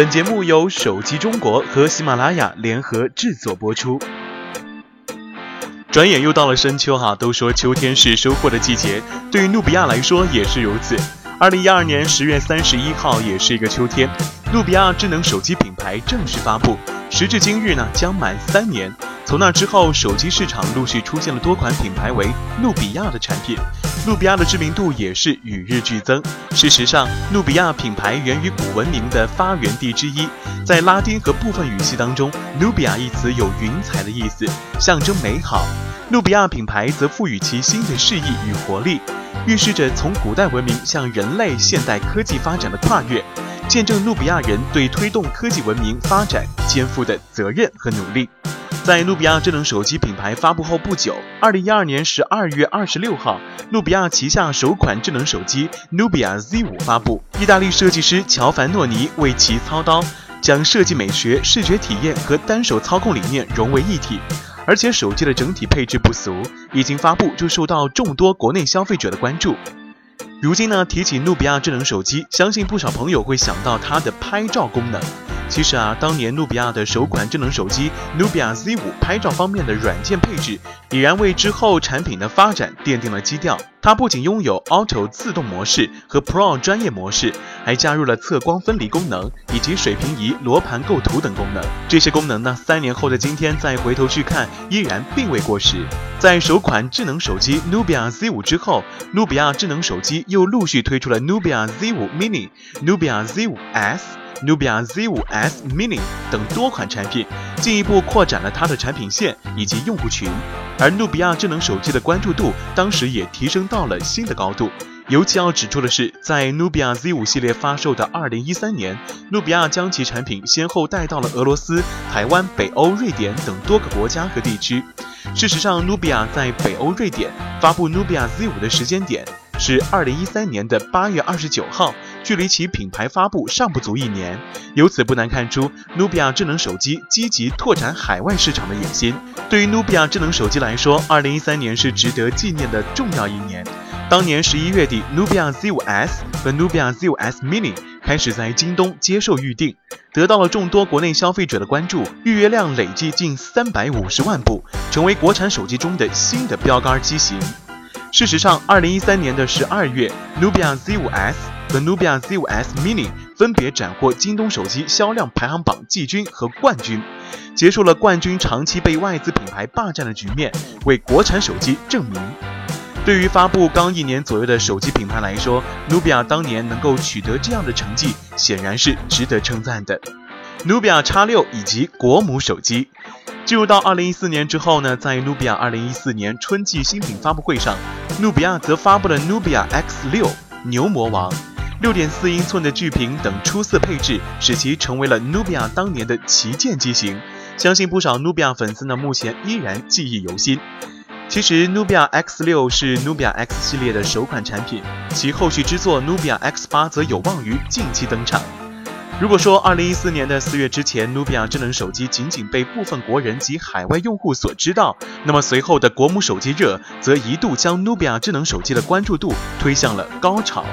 本节目由手机中国和喜马拉雅联合制作播出。转眼又到了深秋哈，都说秋天是收获的季节，对于努比亚来说也是如此。二零一二年十月三十一号也是一个秋天，努比亚智能手机品牌正式发布，时至今日呢将满三年。从那之后，手机市场陆续出现了多款品牌为努比亚的产品，努比亚的知名度也是与日俱增。事实上，努比亚品牌源于古文明的发源地之一，在拉丁和部分语系当中，努比亚一词有云彩的意思，象征美好。努比亚品牌则赋予其新的诗意与活力，预示着从古代文明向人类现代科技发展的跨越，见证努比亚人对推动科技文明发展肩负的责任和努力。在努比亚智能手机品牌发布后不久，二零一二年十二月二十六号，努比亚旗下首款智能手机努比亚 Z 五发布。意大利设计师乔凡诺尼为其操刀，将设计美学、视觉体验和单手操控理念融为一体。而且手机的整体配置不俗，一经发布就受到众多国内消费者的关注。如今呢，提起努比亚智能手机，相信不少朋友会想到它的拍照功能。其实啊，当年努比亚的首款智能手机努比亚 Z 五拍照方面的软件配置，已然为之后产品的发展奠定了基调。它不仅拥有 Auto 自动模式和 Pro 专业模式，还加入了测光分离功能以及水平仪罗盘构图等功能。这些功能呢，三年后的今天再回头去看，依然并未过时。在首款智能手机努比亚 Z 五之后，努比亚智能手机又陆续推出了努比亚 Z 五 Mini、努比亚 Z 五 S。努比亚 Z5s Mini 等多款产品，进一步扩展了它的产品线以及用户群，而努比亚智能手机的关注度当时也提升到了新的高度。尤其要指出的是，在努比亚 Z5 系列发售的2013年，努比亚将其产品先后带到了俄罗斯、台湾、北欧、瑞典等多个国家和地区。事实上，努比亚在北欧、瑞典发布努比亚 Z5 的时间点是2013年的8月29号。距离其品牌发布尚不足一年，由此不难看出，努比亚智能手机积极拓展海外市场的野心。对于努比亚智能手机来说，二零一三年是值得纪念的重要一年。当年十一月底，努比亚 Z5s 和努比亚 Z5s Mini 开始在京东接受预定，得到了众多国内消费者的关注，预约量累计近三百五十万部，成为国产手机中的新的标杆机型。事实上，二零一三年的十二月，努比亚 Z5s 和努比亚 Z5s Mini 分别斩获京东手机销量排行榜季军和冠军，结束了冠军长期被外资品牌霸占的局面，为国产手机证明。对于发布刚一年左右的手机品牌来说，努比亚当年能够取得这样的成绩，显然是值得称赞的。努比亚 X 六以及国母手机。进入到二零一四年之后呢，在努比亚二零一四年春季新品发布会上，努比亚则发布了努比亚 X 六牛魔王，六点四英寸的巨屏等出色配置，使其成为了努比亚当年的旗舰机型。相信不少努比亚粉丝呢，目前依然记忆犹新。其实努比亚 X 六是努比亚 X 系列的首款产品，其后续之作努比亚 X 八则有望于近期登场。如果说二零一四年的四月之前，努比亚智能手机仅仅被部分国人及海外用户所知道，那么随后的国母手机热则一度将努比亚智能手机的关注度推向了高潮。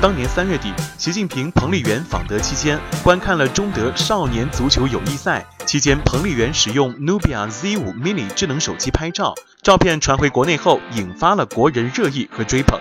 当年三月底，习近平、彭丽媛访德期间，观看了中德少年足球友谊赛期间，彭丽媛使用努比亚 Z5 Mini 智能手机拍照，照片传回国内后，引发了国人热议和追捧。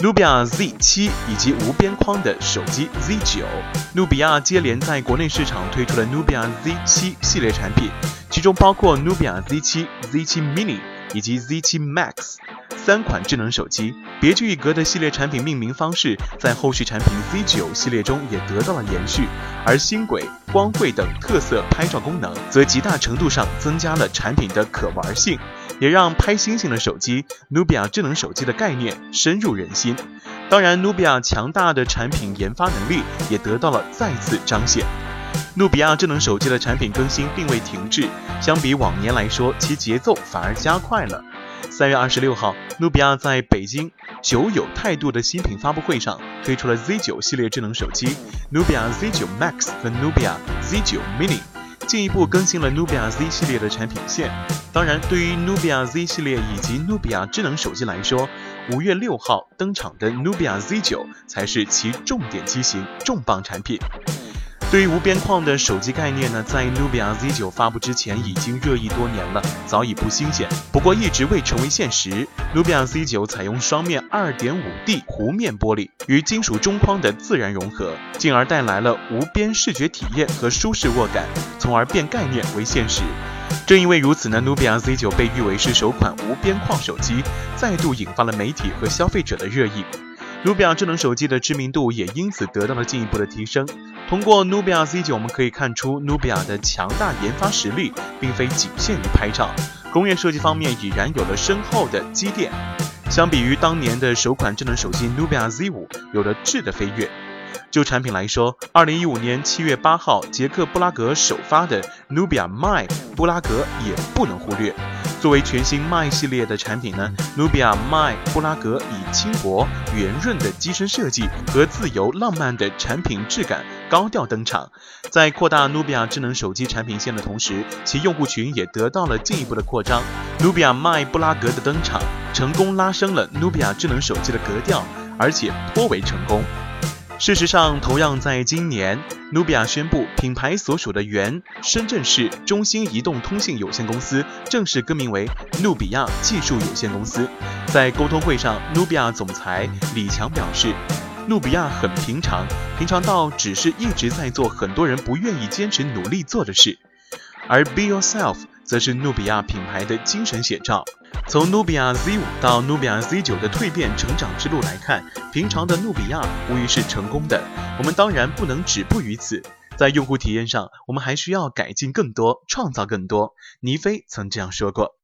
努比亚 Z7 以及无边框的手机 Z9，努比亚接连在国内市场推出了努比亚 Z7 系列产品，其中包括努比亚 Z7、Z7 Mini 以及 Z7 Max 三款智能手机。别具一格的系列产品命名方式，在后续产品 Z9 系列中也得到了延续，而星轨、光绘等特色拍照功能，则极大程度上增加了产品的可玩性。也让拍星星的手机努比亚智能手机的概念深入人心。当然，努比亚强大的产品研发能力也得到了再次彰显。努比亚智能手机的产品更新并未停滞，相比往年来说，其节奏反而加快了。三月二十六号，努比亚在北京久有态度的新品发布会上推出了 Z9 系列智能手机努比亚 Z9 Max 和努比亚 Z9 Mini。进一步更新了努比亚 Z 系列的产品线。当然，对于努比亚 Z 系列以及努比亚智能手机来说，五月六号登场的努比亚 Z 九才是其重点机型、重磅产品。对于无边框的手机概念呢，在努比亚 Z9 发布之前已经热议多年了，早已不新鲜。不过一直未成为现实。努比亚 Z9 采用双面 2.5D 弧面玻璃与金属中框的自然融合，进而带来了无边视觉体验和舒适握感，从而变概念为现实。正因为如此呢，努比亚 Z9 被誉为是首款无边框手机，再度引发了媒体和消费者的热议。努比亚智能手机的知名度也因此得到了进一步的提升。通过努比亚 Z9，我们可以看出努比亚的强大研发实力，并非仅限于拍照，工业设计方面已然有了深厚的积淀。相比于当年的首款智能手机努比亚 Z5，有了质的飞跃。就产品来说，二零一五年七月八号，捷克布拉格首发的努比亚 My 布拉格也不能忽略。作为全新 My 系列的产品呢，努比亚 My 布拉格以轻薄圆润的机身设计和自由浪漫的产品质感高调登场。在扩大努比亚智能手机产品线的同时，其用户群也得到了进一步的扩张。努比亚 My 布拉格的登场，成功拉升了努比亚智能手机的格调，而且颇为成功。事实上，同样在今年，努比亚宣布品牌所属的原深圳市中兴移动通信有限公司正式更名为努比亚技术有限公司。在沟通会上，努比亚总裁李强表示，努比亚很平常，平常到只是一直在做很多人不愿意坚持努力做的事。而 Be Yourself 则是努比亚品牌的精神写照。从努比亚 Z 五到努比亚 Z 九的蜕变成长之路来看，平常的努比亚无疑是成功的。我们当然不能止步于此，在用户体验上，我们还需要改进更多，创造更多。倪飞曾这样说过。